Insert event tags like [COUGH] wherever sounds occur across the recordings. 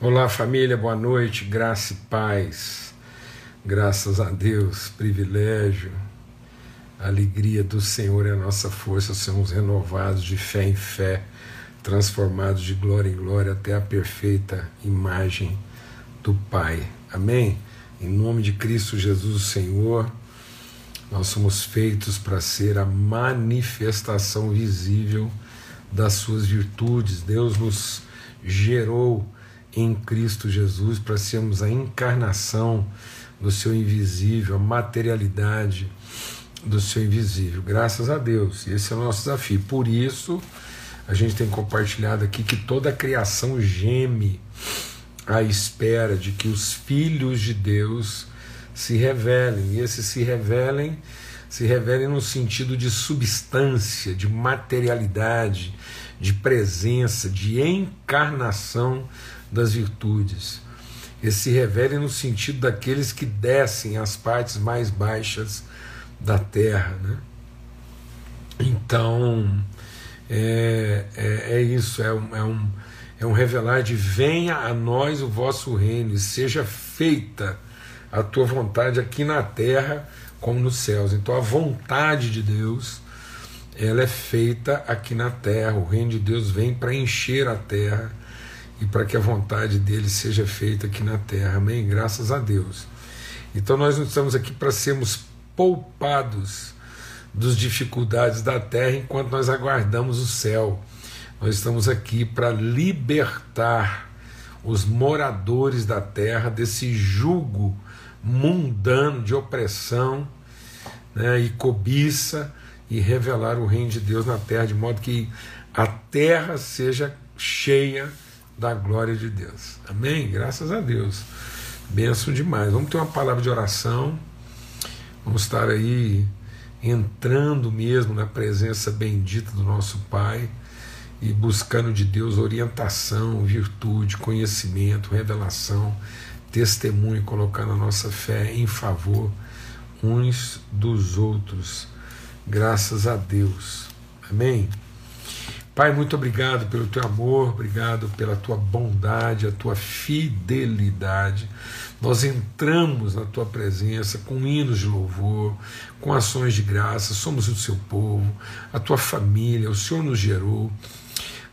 Olá, família, boa noite, graça e paz. Graças a Deus, privilégio, a alegria do Senhor é a nossa força, somos renovados de fé em fé, transformados de glória em glória até a perfeita imagem do Pai. Amém? Em nome de Cristo Jesus, o Senhor, nós somos feitos para ser a manifestação visível das suas virtudes. Deus nos gerou em Cristo Jesus, para sermos a encarnação do seu invisível, a materialidade do seu invisível. Graças a Deus, esse é o nosso desafio. Por isso, a gente tem compartilhado aqui que toda a criação geme à espera de que os filhos de Deus se revelem. E esses se revelem, se revelem no sentido de substância, de materialidade, de presença, de encarnação das virtudes. Esse se revela no sentido daqueles que descem às partes mais baixas da terra. Né? Então, é, é, é isso, é um, é, um, é um revelar de venha a nós o vosso reino e seja feita a tua vontade aqui na terra como nos céus. Então, a vontade de Deus ela é feita aqui na terra. O reino de Deus vem para encher a terra e para que a vontade dele seja feita aqui na terra. Amém? Graças a Deus. Então nós não estamos aqui para sermos poupados das dificuldades da terra enquanto nós aguardamos o céu. Nós estamos aqui para libertar os moradores da terra desse jugo mundano de opressão né, e cobiça e revelar o reino de Deus na terra, de modo que a terra seja cheia da glória de Deus. Amém? Graças a Deus. Benção demais. Vamos ter uma palavra de oração. Vamos estar aí entrando mesmo na presença bendita do nosso Pai e buscando de Deus orientação, virtude, conhecimento, revelação, testemunho, colocando a nossa fé em favor uns dos outros. Graças a Deus. Amém. Pai, muito obrigado pelo teu amor, obrigado pela tua bondade, a tua fidelidade. Nós entramos na tua presença com hinos de louvor, com ações de graça, somos o seu povo, a tua família, o Senhor nos gerou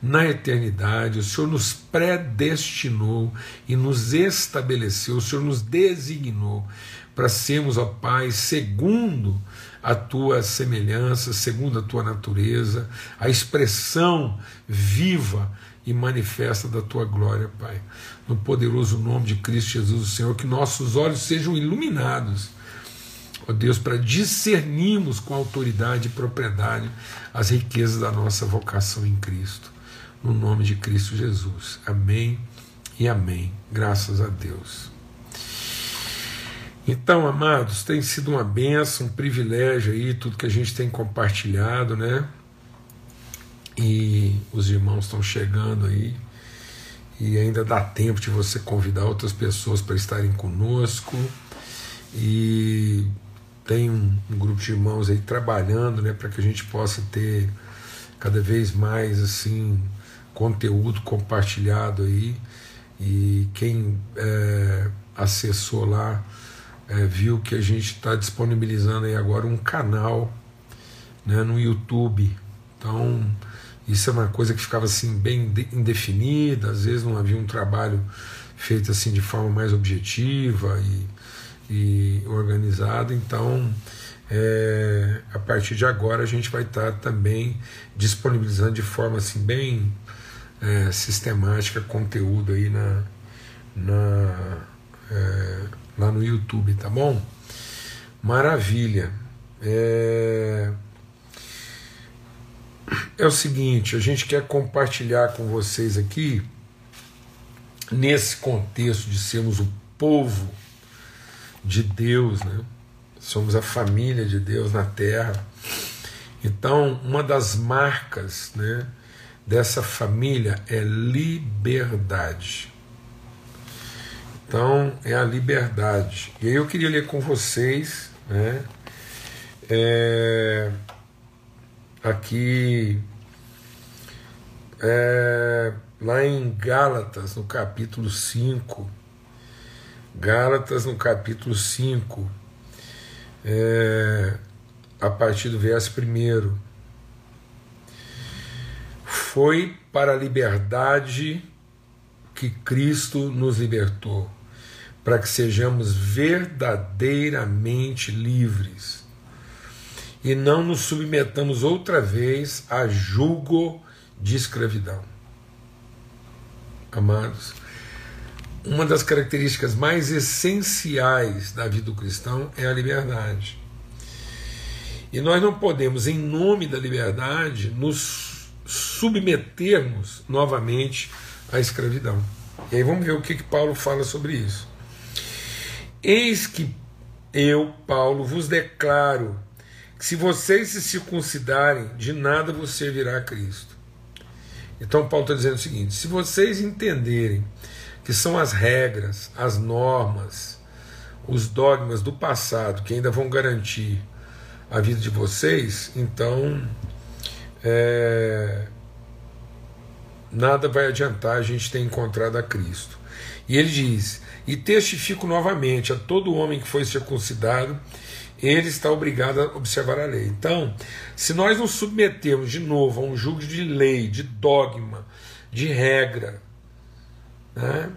na eternidade, o Senhor nos predestinou e nos estabeleceu, o Senhor nos designou para sermos, ó Pai, segundo a tua semelhança, segundo a tua natureza, a expressão viva e manifesta da tua glória, Pai. No poderoso nome de Cristo Jesus, o Senhor, que nossos olhos sejam iluminados, ó Deus, para discernirmos com autoridade e propriedade as riquezas da nossa vocação em Cristo. No nome de Cristo Jesus. Amém e amém. Graças a Deus. Então, amados, tem sido uma benção, um privilégio aí, tudo que a gente tem compartilhado, né? E os irmãos estão chegando aí, e ainda dá tempo de você convidar outras pessoas para estarem conosco. E tem um, um, grupo de irmãos aí trabalhando, né, para que a gente possa ter cada vez mais assim conteúdo compartilhado aí. E quem é, acessou lá é, viu que a gente está disponibilizando aí agora um canal né, no YouTube. Então, isso é uma coisa que ficava assim bem indefinida, às vezes não havia um trabalho feito assim de forma mais objetiva e, e organizada. Então, é, a partir de agora a gente vai estar tá também disponibilizando de forma assim bem é, sistemática conteúdo aí na, na é, lá no YouTube, tá bom? Maravilha. É... é o seguinte, a gente quer compartilhar com vocês aqui, nesse contexto de sermos o povo de Deus, né? somos a família de Deus na terra. Então, uma das marcas né, dessa família é liberdade. Então, é a liberdade. E aí eu queria ler com vocês, né, é, aqui, é, lá em Gálatas, no capítulo 5. Gálatas, no capítulo 5, é, a partir do verso 1. Foi para a liberdade que Cristo nos libertou, para que sejamos verdadeiramente livres e não nos submetamos outra vez a julgo de escravidão. Amados, uma das características mais essenciais da vida do cristão é a liberdade. E nós não podemos, em nome da liberdade, nos submetermos novamente à escravidão. E aí vamos ver o que, que Paulo fala sobre isso. Eis que eu, Paulo, vos declaro que se vocês se circuncidarem, de nada vos servirá a Cristo. Então Paulo está dizendo o seguinte: se vocês entenderem que são as regras, as normas, os dogmas do passado que ainda vão garantir a vida de vocês, então é, nada vai adiantar a gente ter encontrado a Cristo. E ele diz: E testifico novamente a todo homem que foi circuncidado ele está obrigado a observar a lei. Então, se nós nos submetermos de novo a um julgo de lei, de dogma, de regra, né?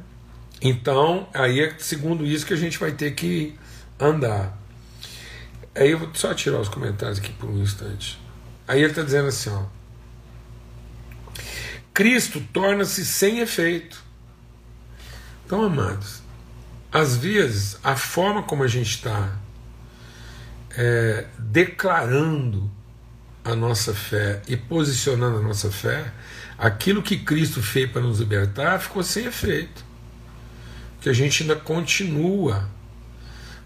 então aí é segundo isso que a gente vai ter que andar. Aí eu vou só tirar os comentários aqui por um instante. Aí ele está dizendo assim: ó, Cristo torna-se sem efeito. Então, amados, às vezes a forma como a gente está é, declarando a nossa fé e posicionando a nossa fé, aquilo que Cristo fez para nos libertar ficou sem efeito. Que a gente ainda continua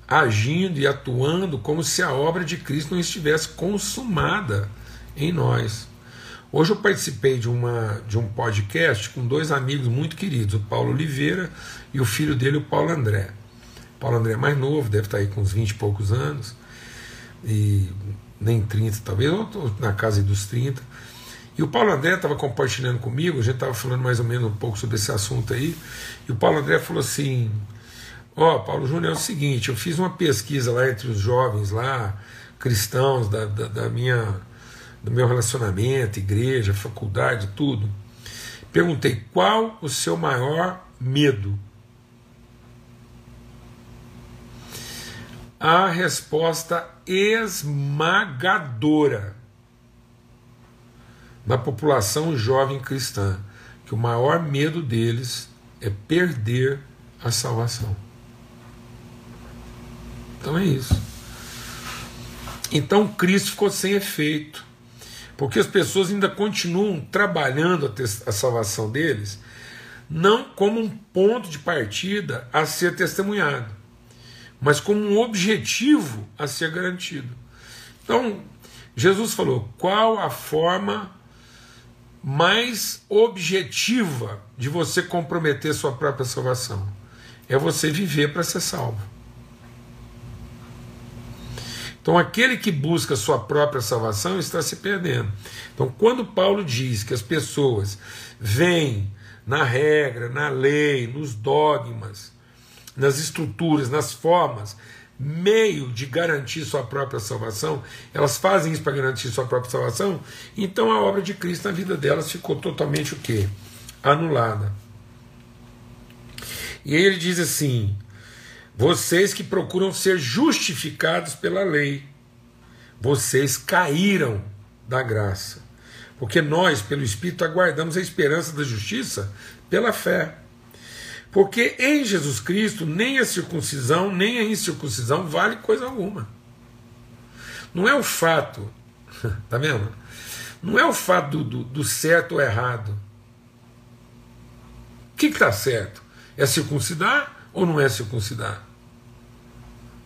agindo e atuando como se a obra de Cristo não estivesse consumada em nós. Hoje eu participei de, uma, de um podcast com dois amigos muito queridos, o Paulo Oliveira e o filho dele, o Paulo André. O Paulo André é mais novo, deve estar aí com uns 20 e poucos anos e nem 30 talvez, ou na casa dos 30. E o Paulo André estava compartilhando comigo, a gente estava falando mais ou menos um pouco sobre esse assunto aí, e o Paulo André falou assim: Ó, oh, Paulo Júnior, é o seguinte, eu fiz uma pesquisa lá entre os jovens lá, cristãos da, da, da minha, do meu relacionamento, igreja, faculdade, tudo. Perguntei qual o seu maior medo a resposta esmagadora da população jovem cristã, que o maior medo deles é perder a salvação. Então é isso. Então Cristo ficou sem efeito, porque as pessoas ainda continuam trabalhando a, a salvação deles, não como um ponto de partida a ser testemunhado mas como um objetivo a ser garantido. Então, Jesus falou: qual a forma mais objetiva de você comprometer sua própria salvação? É você viver para ser salvo. Então, aquele que busca sua própria salvação está se perdendo. Então, quando Paulo diz que as pessoas vêm na regra, na lei, nos dogmas, nas estruturas, nas formas, meio de garantir sua própria salvação, elas fazem isso para garantir sua própria salvação, então a obra de Cristo na vida delas ficou totalmente o quê? Anulada. E aí ele diz assim: vocês que procuram ser justificados pela lei, vocês caíram da graça. Porque nós, pelo Espírito, aguardamos a esperança da justiça pela fé. Porque em Jesus Cristo nem a circuncisão nem a incircuncisão vale coisa alguma. Não é o fato, [LAUGHS] tá vendo? Não é o fato do, do, do certo ou errado. O que está certo? É circuncidar ou não é circuncidar?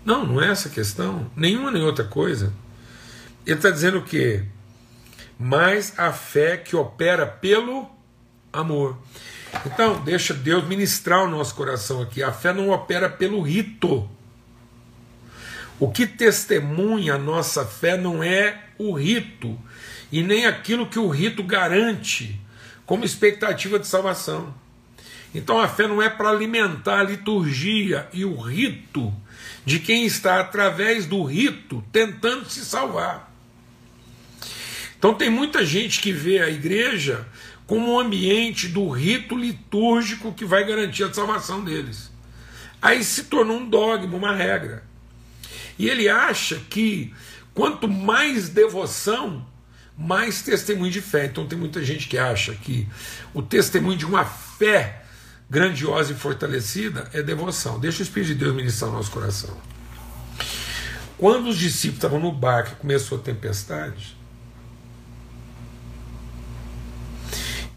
Não, não é essa a questão. Nenhuma nem outra coisa. Ele está dizendo o quê? Mas a fé que opera pelo amor. Então, deixa Deus ministrar o nosso coração aqui. A fé não opera pelo rito. O que testemunha a nossa fé não é o rito, e nem aquilo que o rito garante como expectativa de salvação. Então a fé não é para alimentar a liturgia e o rito de quem está através do rito tentando se salvar. Então tem muita gente que vê a igreja como um ambiente do rito litúrgico que vai garantir a salvação deles. Aí se tornou um dogma, uma regra. E ele acha que quanto mais devoção, mais testemunho de fé. Então tem muita gente que acha que o testemunho de uma fé grandiosa e fortalecida é devoção. Deixa o Espírito de Deus ministrar no nosso coração. Quando os discípulos estavam no barco e começou a tempestade,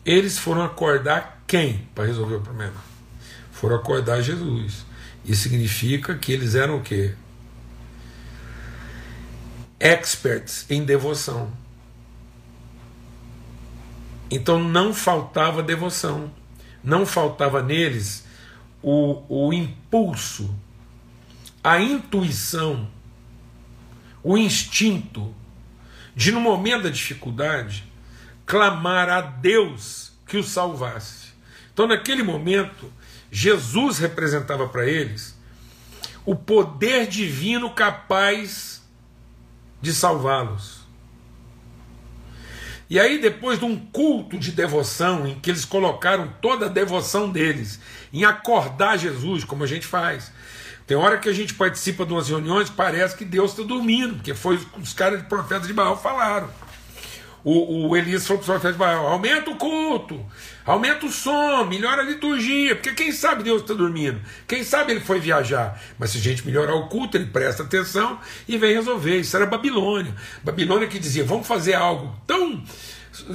eles foram acordar quem para resolver o problema? Foram acordar Jesus. Isso significa que eles eram o quê? Experts em devoção. Então não faltava devoção não faltava neles o, o impulso, a intuição, o instinto de, no momento da dificuldade, clamar a Deus que o salvasse. Então, naquele momento, Jesus representava para eles o poder divino capaz de salvá-los. E aí, depois de um culto de devoção, em que eles colocaram toda a devoção deles em acordar Jesus, como a gente faz. Tem hora que a gente participa de umas reuniões parece que Deus está dormindo, porque foi os caras de profetas de Baal falaram. O, o Elias falou para de Baal: aumenta o culto, aumenta o som, melhora a liturgia, porque quem sabe Deus está dormindo, quem sabe ele foi viajar. Mas se a gente melhorar o culto, ele presta atenção e vem resolver. Isso era Babilônia. Babilônia que dizia: vamos fazer algo tão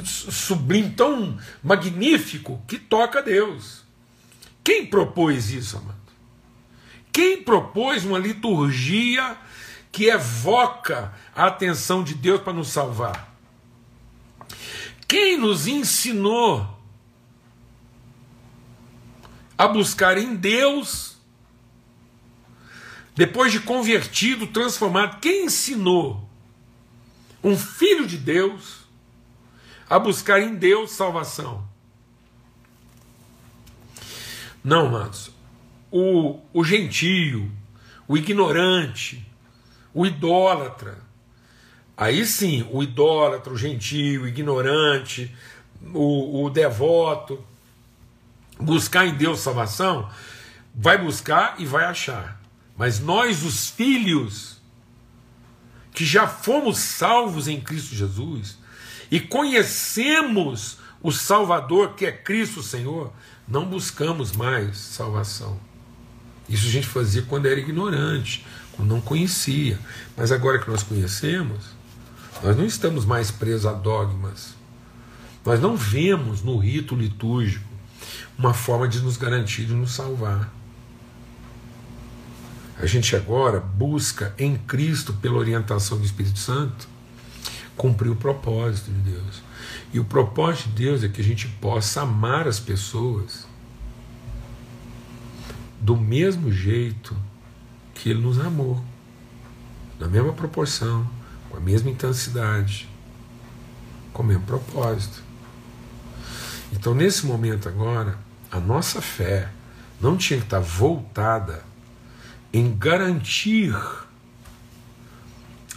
sublime, tão magnífico, que toca a Deus. Quem propôs isso, amado? Quem propôs uma liturgia que evoca a atenção de Deus para nos salvar? Quem nos ensinou a buscar em Deus, depois de convertido, transformado, quem ensinou um filho de Deus a buscar em Deus salvação? Não, amados. O, o gentio, o ignorante, o idólatra, Aí sim, o idólatra, o gentio, o ignorante, o, o devoto, buscar em Deus salvação, vai buscar e vai achar. Mas nós, os filhos, que já fomos salvos em Cristo Jesus e conhecemos o Salvador que é Cristo Senhor, não buscamos mais salvação. Isso a gente fazia quando era ignorante, quando não conhecia. Mas agora que nós conhecemos, nós não estamos mais presos a dogmas. Nós não vemos no rito litúrgico uma forma de nos garantir, de nos salvar. A gente agora busca em Cristo, pela orientação do Espírito Santo, cumprir o propósito de Deus. E o propósito de Deus é que a gente possa amar as pessoas do mesmo jeito que Ele nos amou, na mesma proporção, com a mesma intensidade, com o mesmo propósito. Então, nesse momento agora, a nossa fé não tinha que estar voltada em garantir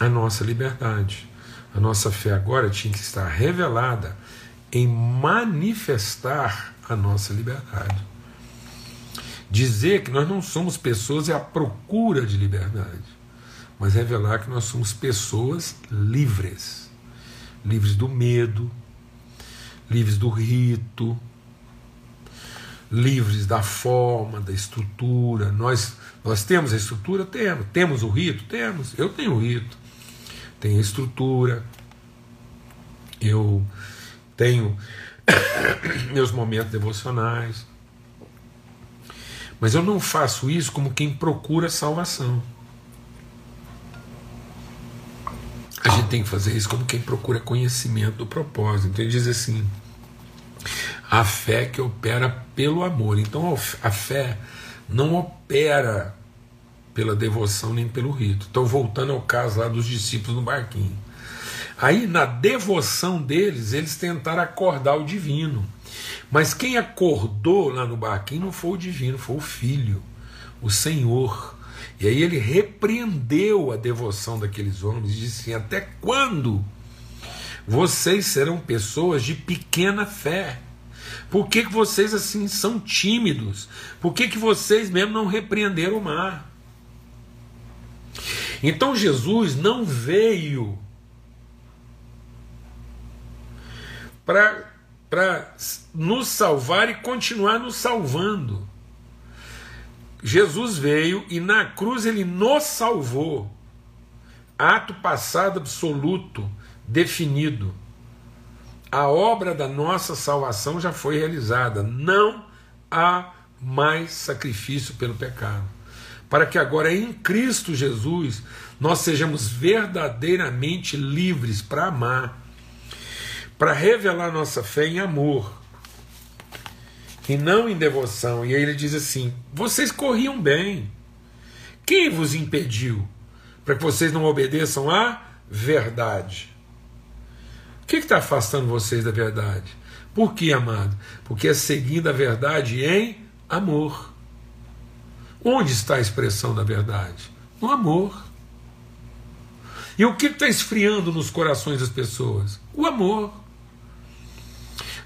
a nossa liberdade. A nossa fé agora tinha que estar revelada em manifestar a nossa liberdade. Dizer que nós não somos pessoas é a procura de liberdade mas revelar que nós somos pessoas livres livres do medo, livres do rito, livres da forma, da estrutura. Nós, nós temos a estrutura? Temos. Temos o rito? Temos. Eu tenho o rito, tenho a estrutura, eu tenho [COUGHS] meus momentos devocionais. Mas eu não faço isso como quem procura salvação. A gente tem que fazer isso como quem procura conhecimento do propósito. Então ele diz assim: a fé que opera pelo amor. Então a fé não opera pela devoção nem pelo rito. Então, voltando ao caso lá dos discípulos no barquinho. Aí, na devoção deles, eles tentaram acordar o divino. Mas quem acordou lá no barquinho não foi o divino, foi o filho, o Senhor. E aí ele repreendeu a devoção daqueles homens e disse assim: Até quando vocês serão pessoas de pequena fé? Por que, que vocês assim são tímidos? Por que, que vocês mesmo não repreenderam o mar? Então Jesus não veio para nos salvar e continuar nos salvando. Jesus veio e na cruz ele nos salvou. Ato passado absoluto, definido. A obra da nossa salvação já foi realizada. Não há mais sacrifício pelo pecado. Para que agora em Cristo Jesus nós sejamos verdadeiramente livres para amar, para revelar nossa fé em amor e não em devoção. E aí ele diz assim: vocês corriam bem. Quem vos impediu para que vocês não obedeçam à verdade? O que está afastando vocês da verdade? Por que, amado? Porque é seguindo a verdade em amor. Onde está a expressão da verdade? No amor. E o que está esfriando nos corações das pessoas? O amor.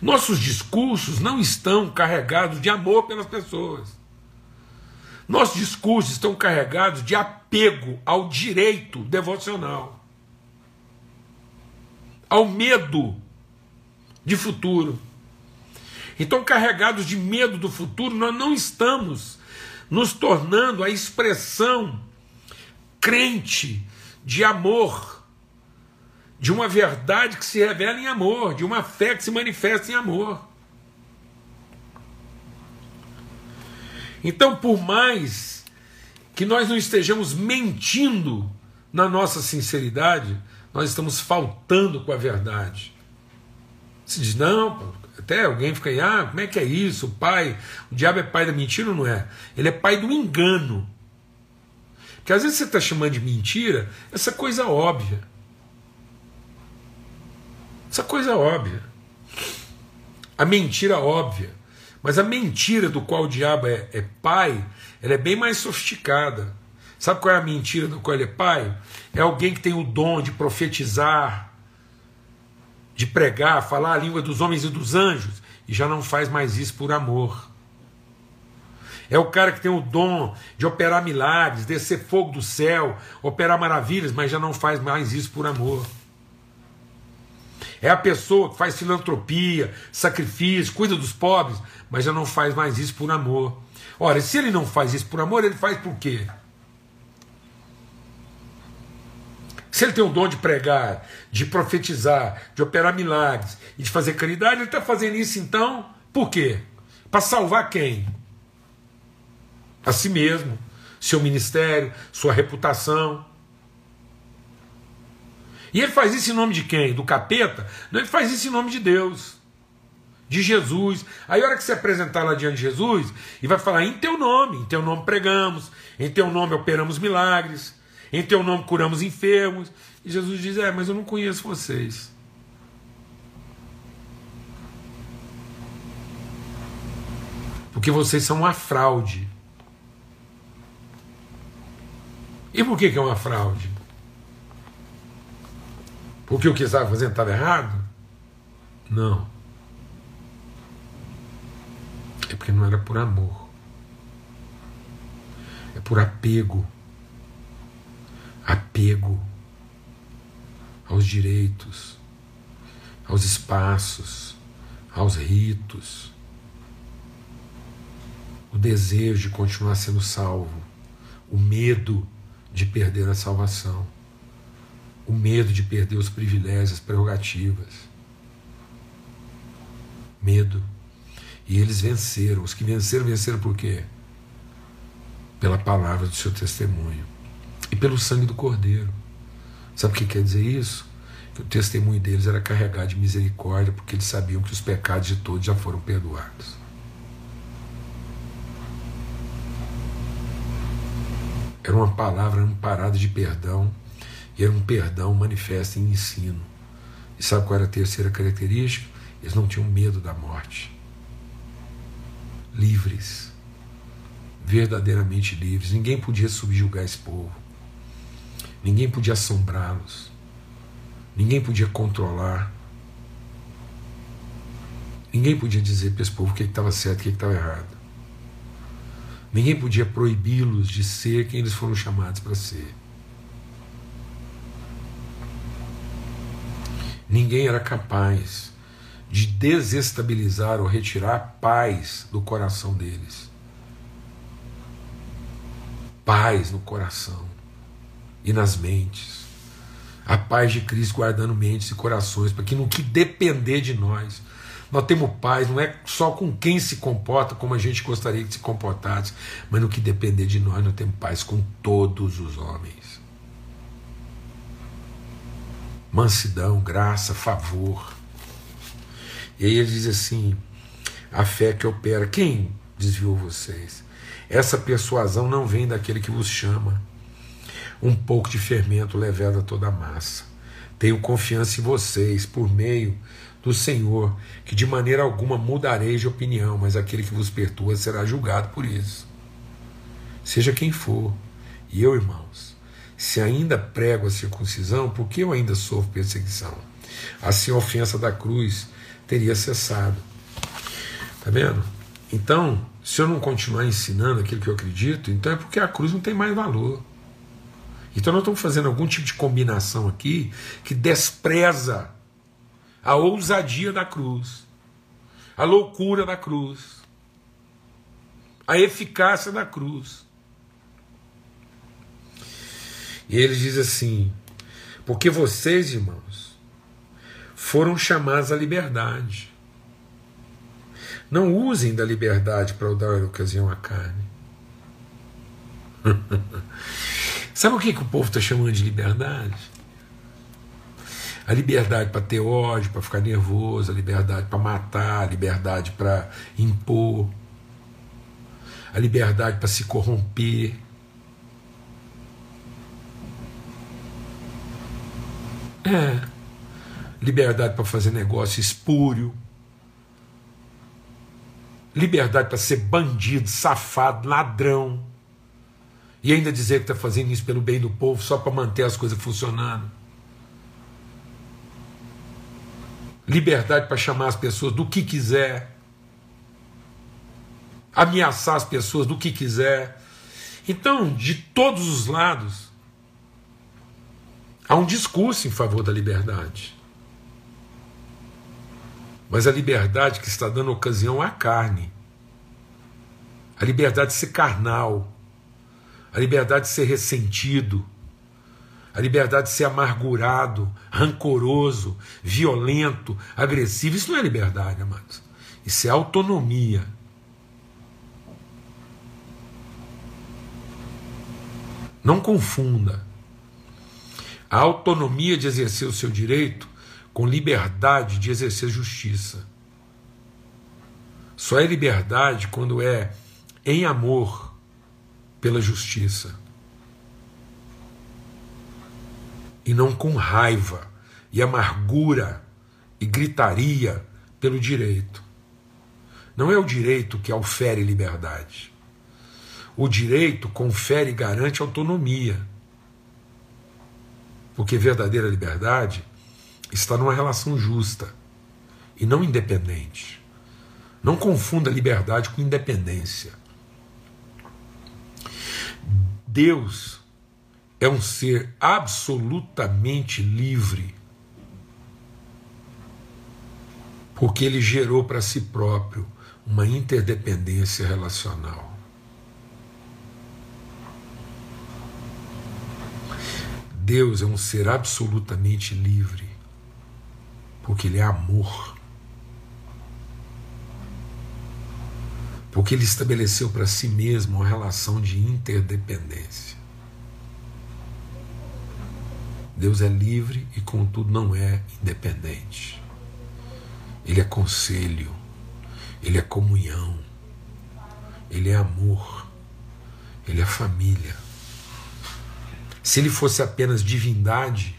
Nossos discursos não estão carregados de amor pelas pessoas. Nossos discursos estão carregados de apego ao direito devocional, ao medo de futuro. Então, carregados de medo do futuro, nós não estamos nos tornando a expressão crente de amor de uma verdade que se revela em amor, de uma fé que se manifesta em amor. Então, por mais que nós não estejamos mentindo na nossa sinceridade, nós estamos faltando com a verdade. Se diz, não, até alguém fica aí, ah, como é que é isso? O pai, o diabo é pai da mentira ou não é? Ele é pai do engano. Porque às vezes você está chamando de mentira essa coisa óbvia. Essa coisa óbvia. A mentira óbvia. Mas a mentira do qual o diabo é, é pai, ela é bem mais sofisticada. Sabe qual é a mentira do qual ele é pai? É alguém que tem o dom de profetizar, de pregar, falar a língua dos homens e dos anjos, e já não faz mais isso por amor. É o cara que tem o dom de operar milagres, descer fogo do céu, operar maravilhas, mas já não faz mais isso por amor. É a pessoa que faz filantropia, sacrifício, cuida dos pobres, mas já não faz mais isso por amor. Ora, se ele não faz isso por amor, ele faz por quê? Se ele tem o dom de pregar, de profetizar, de operar milagres e de fazer caridade, ele está fazendo isso então por quê? Para salvar quem? A si mesmo, seu ministério, sua reputação. E ele faz isso em nome de quem? Do capeta? Não, ele faz isso em nome de Deus, de Jesus. Aí, a hora que você apresentar lá diante de Jesus, e vai falar: em teu nome, em teu nome pregamos, em teu nome operamos milagres, em teu nome curamos enfermos. E Jesus diz: é, mas eu não conheço vocês. Porque vocês são uma fraude. E por que, que é uma fraude? O que estava fazendo estava errado? Não. É porque não era por amor. É por apego. Apego aos direitos, aos espaços, aos ritos. O desejo de continuar sendo salvo. O medo de perder a salvação o medo de perder os privilégios, as prerrogativas. Medo. E eles venceram. Os que venceram, venceram por quê? Pela palavra do seu testemunho e pelo sangue do Cordeiro. Sabe o que quer dizer isso? Que o testemunho deles era carregado de misericórdia, porque eles sabiam que os pecados de todos já foram perdoados. Era uma palavra amparada de perdão e era um perdão manifesto em ensino. E sabe qual era a terceira característica? Eles não tinham medo da morte. livres, verdadeiramente livres. Ninguém podia subjugar esse povo, ninguém podia assombrá-los, ninguém podia controlar, ninguém podia dizer para esse povo o que estava certo e o que estava errado. Ninguém podia proibi-los de ser quem eles foram chamados para ser. Ninguém era capaz de desestabilizar ou retirar paz do coração deles. Paz no coração e nas mentes. A paz de Cristo guardando mentes e corações, para que no que depender de nós, nós temos paz, não é só com quem se comporta como a gente gostaria que se comportasse, mas no que depender de nós, nós temos paz com todos os homens. Mansidão, graça, favor. E aí ele diz assim: a fé que opera. Quem desviou vocês? Essa persuasão não vem daquele que vos chama. Um pouco de fermento leveda toda a massa. Tenho confiança em vocês por meio do Senhor, que de maneira alguma mudarei de opinião, mas aquele que vos perturba será julgado por isso. Seja quem for. E eu, irmãos, se ainda prego a circuncisão, por que eu ainda sofro perseguição? Assim a ofensa da cruz teria cessado. Tá vendo? Então, se eu não continuar ensinando aquilo que eu acredito, então é porque a cruz não tem mais valor. Então nós estamos fazendo algum tipo de combinação aqui que despreza a ousadia da cruz, a loucura da cruz, a eficácia da cruz. E ele diz assim: porque vocês, irmãos, foram chamados à liberdade. Não usem da liberdade para dar ocasião à carne. [LAUGHS] Sabe o que, que o povo está chamando de liberdade? A liberdade para ter ódio, para ficar nervoso, a liberdade para matar, a liberdade para impor, a liberdade para se corromper. Liberdade para fazer negócio espúrio. Liberdade para ser bandido, safado, ladrão. E ainda dizer que está fazendo isso pelo bem do povo, só para manter as coisas funcionando. liberdade para chamar as pessoas do que quiser, ameaçar as pessoas do que quiser. Então, de todos os lados, há um discurso em favor da liberdade. Mas a liberdade que está dando ocasião à carne, a liberdade de ser carnal, a liberdade de ser ressentido, a liberdade de ser amargurado, rancoroso, violento, agressivo. Isso não é liberdade, amados. Isso é autonomia. Não confunda a autonomia de exercer o seu direito com liberdade de exercer justiça. Só é liberdade quando é em amor pela justiça e não com raiva e amargura e gritaria pelo direito. Não é o direito que ofere liberdade. O direito confere e garante autonomia. Porque verdadeira liberdade está numa relação justa e não independente. Não confunda liberdade com independência. Deus é um ser absolutamente livre, porque ele gerou para si próprio uma interdependência relacional. Deus é um ser absolutamente livre, porque Ele é amor. Porque Ele estabeleceu para si mesmo uma relação de interdependência. Deus é livre e, contudo, não é independente. Ele é conselho, ele é comunhão, ele é amor, ele é família. Se ele fosse apenas divindade,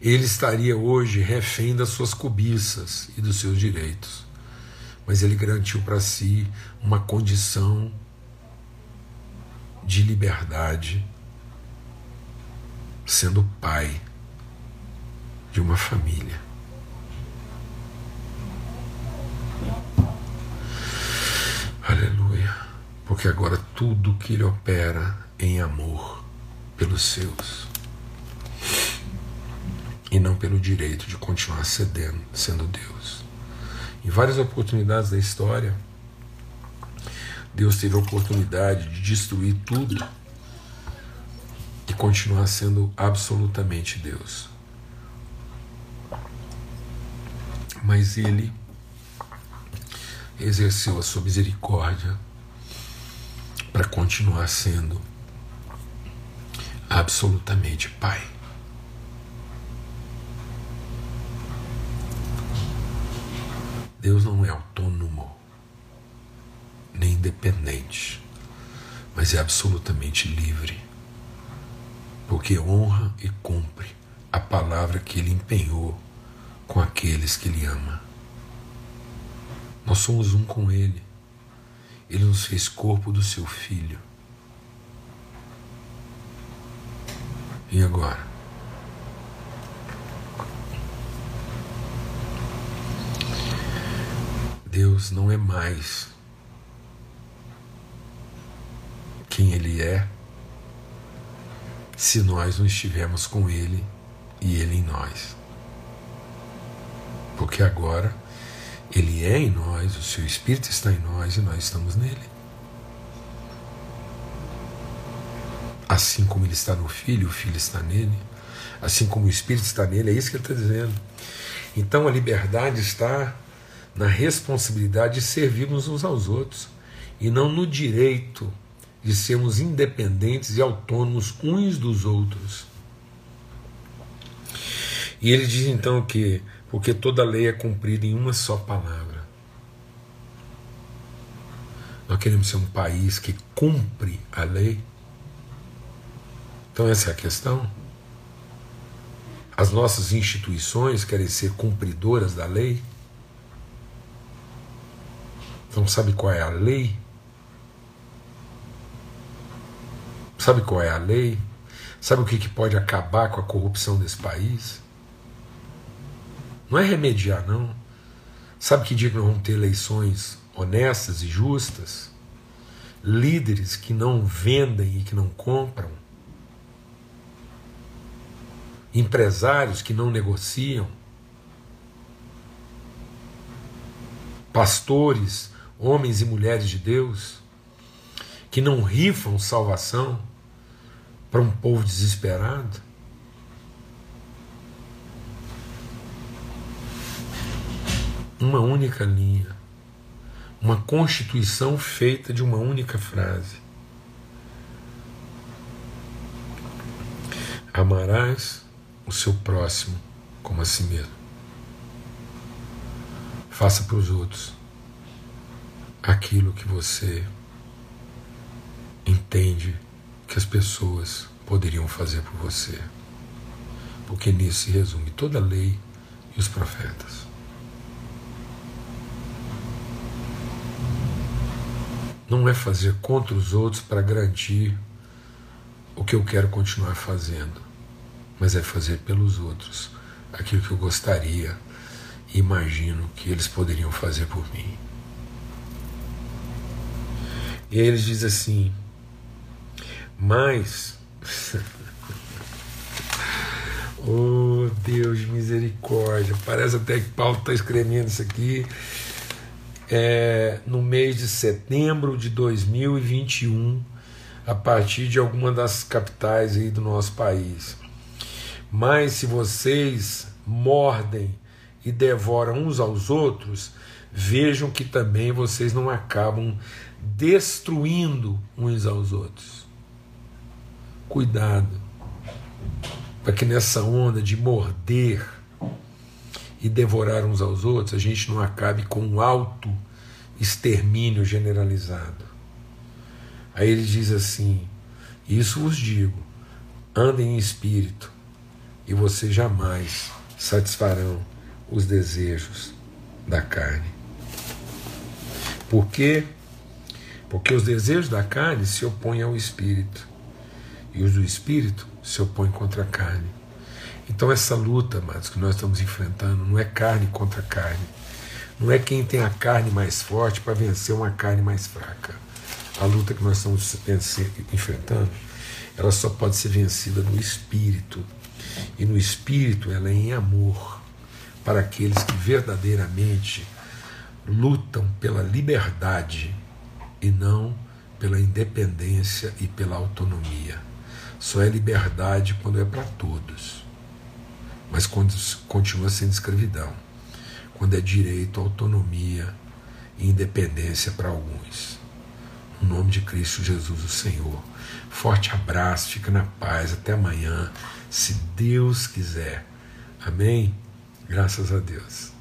ele estaria hoje refém das suas cobiças e dos seus direitos. mas ele garantiu para si uma condição de liberdade, sendo pai de uma família. Aleluia. Porque agora tudo que ele opera em amor pelos seus e não pelo direito de continuar cedendo, sendo Deus. Em várias oportunidades da história, Deus teve a oportunidade de destruir tudo e continuar sendo absolutamente Deus. Mas Ele exerceu a sua misericórdia para continuar sendo absolutamente Pai. Deus não é autônomo, nem independente, mas é absolutamente livre, porque honra e cumpre a palavra que ele empenhou com aqueles que ele ama. Nós somos um com ele. Ele nos fez corpo do seu filho. E agora? Deus não é mais quem Ele é se nós não estivermos com Ele e Ele em nós. Porque agora Ele é em nós, o Seu Espírito está em nós e nós estamos nele. Assim como Ele está no Filho, o Filho está nele. Assim como o Espírito está nele, é isso que Ele está dizendo. Então a liberdade está na responsabilidade de servirmos uns aos outros e não no direito de sermos independentes e autônomos uns dos outros. E ele diz então que, porque toda lei é cumprida em uma só palavra. Nós queremos ser um país que cumpre a lei. Então, essa é a questão. As nossas instituições querem ser cumpridoras da lei. Então, sabe qual é a lei? Sabe qual é a lei? Sabe o que, que pode acabar com a corrupção desse país? Não é remediar, não. Sabe que dia que nós vamos ter eleições honestas e justas? Líderes que não vendem e que não compram? Empresários que não negociam? Pastores homens e mulheres de Deus, que não rifam salvação para um povo desesperado? Uma única linha, uma constituição feita de uma única frase. Amarás o seu próximo como a si mesmo. Faça para os outros aquilo que você entende que as pessoas poderiam fazer por você. Porque nisso se resume toda a lei e os profetas. Não é fazer contra os outros para garantir o que eu quero continuar fazendo, mas é fazer pelos outros aquilo que eu gostaria e imagino que eles poderiam fazer por mim. E aí ele diz assim: Mas. [LAUGHS] oh Deus de misericórdia, parece até que Paulo está escrevendo isso aqui é, no mês de setembro de 2021, a partir de alguma das capitais aí do nosso país. Mas se vocês mordem e devoram uns aos outros, vejam que também vocês não acabam destruindo uns aos outros. Cuidado, para que nessa onda de morder e devorar uns aos outros, a gente não acabe com um alto extermínio generalizado. Aí ele diz assim: Isso vos digo, andem em espírito, e vocês jamais satisfarão os desejos da carne. Por quê? Porque os desejos da carne se opõem ao espírito, e os do espírito se opõem contra a carne. Então, essa luta, amados, que nós estamos enfrentando, não é carne contra carne. Não é quem tem a carne mais forte para vencer uma carne mais fraca. A luta que nós estamos enfrentando, ela só pode ser vencida no espírito. E no espírito ela é em amor para aqueles que verdadeiramente lutam pela liberdade e não pela independência e pela autonomia. Só é liberdade quando é para todos, mas quando continua sendo escravidão, quando é direito, autonomia e independência para alguns. No nome de Cristo Jesus, o Senhor. Forte abraço, fica na paz, até amanhã, se Deus quiser. Amém? Graças a Deus.